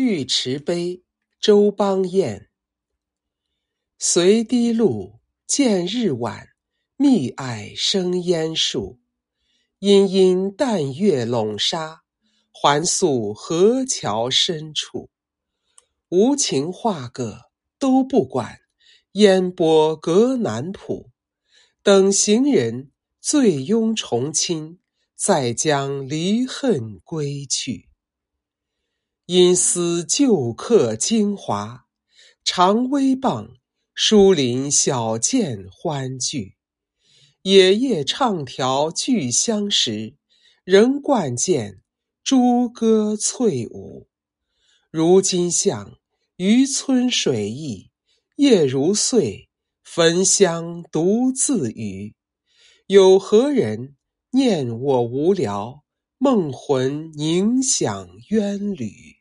玉池碑，周邦彦。随堤路，见日晚，密霭生烟树。阴阴淡月笼沙，还宿河桥深处。无情画个都不管，烟波隔南浦。等行人醉拥重亲，再将离恨归去。因思旧客京华，常微傍疏林小涧欢聚。野夜唱调俱相识，仍惯见朱歌翠舞。如今向渔村水驿，夜如岁，焚香独自语。有何人念我无聊？梦魂凝想冤侣。